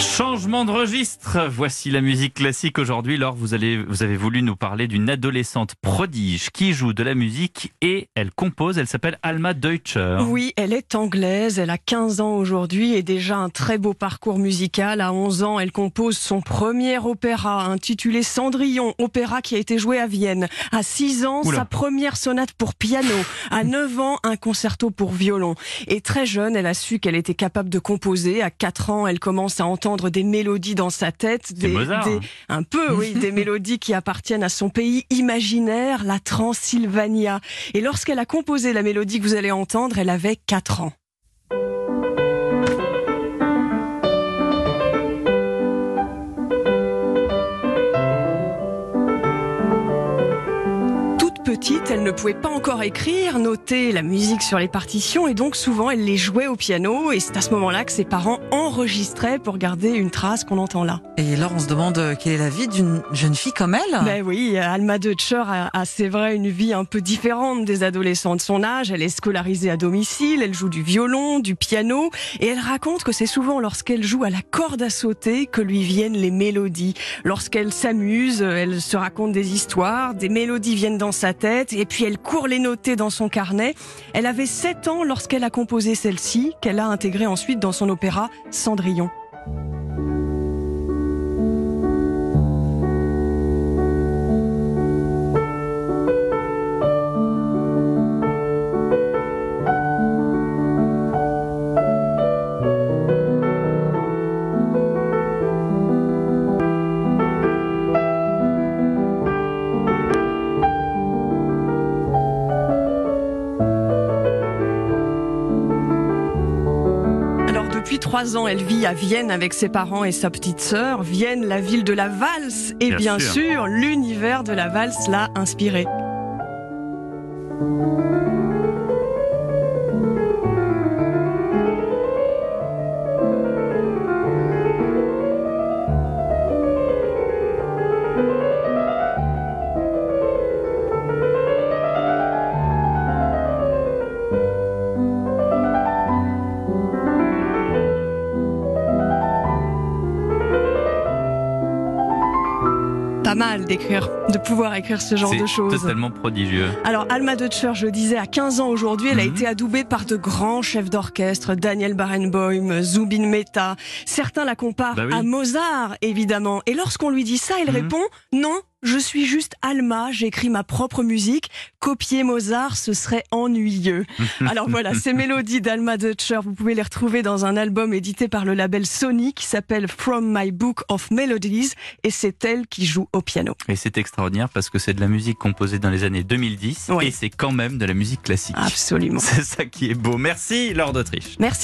Changement de registre. Voici la musique classique aujourd'hui. Laure, vous, allez, vous avez voulu nous parler d'une adolescente prodige qui joue de la musique et elle compose. Elle s'appelle Alma Deutscher. Oui, elle est anglaise. Elle a 15 ans aujourd'hui et déjà un très beau parcours musical. À 11 ans, elle compose son premier opéra intitulé Cendrillon, opéra qui a été joué à Vienne. À 6 ans, Oula. sa première sonate pour piano. À 9 ans, un concerto pour violon. Et très jeune, elle a su qu'elle était capable de composer. À 4 ans, elle commence à entendre des mélodies dans sa tête. Des, hein. un peu, oui, des mélodies qui appartiennent à son pays imaginaire, la Transylvania. Et lorsqu'elle a composé la mélodie que vous allez entendre, elle avait 4 ans. Petite, elle ne pouvait pas encore écrire, noter la musique sur les partitions et donc souvent elle les jouait au piano et c'est à ce moment-là que ses parents enregistraient pour garder une trace qu'on entend là. Et là, on se demande euh, quelle est la vie d'une jeune fille comme elle? Ben oui, Alma Deutscher a, a, c'est vrai une vie un peu différente des adolescents de son âge. Elle est scolarisée à domicile, elle joue du violon, du piano et elle raconte que c'est souvent lorsqu'elle joue à la corde à sauter que lui viennent les mélodies. Lorsqu'elle s'amuse, elle se raconte des histoires, des mélodies viennent dans sa tête et puis elle court les noter dans son carnet. Elle avait 7 ans lorsqu'elle a composé celle-ci qu'elle a intégrée ensuite dans son opéra Cendrillon. Trois ans, elle vit à Vienne avec ses parents et sa petite sœur. Vienne, la ville de la valse. Et Bien bien, sûr. sûr, l'univers de la valse l'a inspirée. Pas mal d'écrire, de pouvoir écrire ce genre de C'est choses. totalement prodigieux. Alors Alma Deutscher, je le disais, à 15 ans aujourd'hui, elle a Mhm. été adoubée par de grands chefs d'orchestre, Daniel Barenboim, Zubin Mehta. Certains la comparent Bah oui. à Mozart, évidemment. Et lorsqu'on lui dit ça, elle Mhm. répond non. Je suis juste Alma, j'écris ma propre musique. Copier Mozart, ce serait ennuyeux. Alors voilà, ces mélodies d'Alma Deutscher, vous pouvez les retrouver dans un album édité par le label Sony qui s'appelle From My Book of Melodies et c'est elle qui joue au piano. Et c'est extraordinaire parce que c'est de la musique composée dans les années 2010 Oui. et c'est quand même de la musique classique. Absolument. C'est ça qui est beau. Merci Laure d'Autriche. Merci.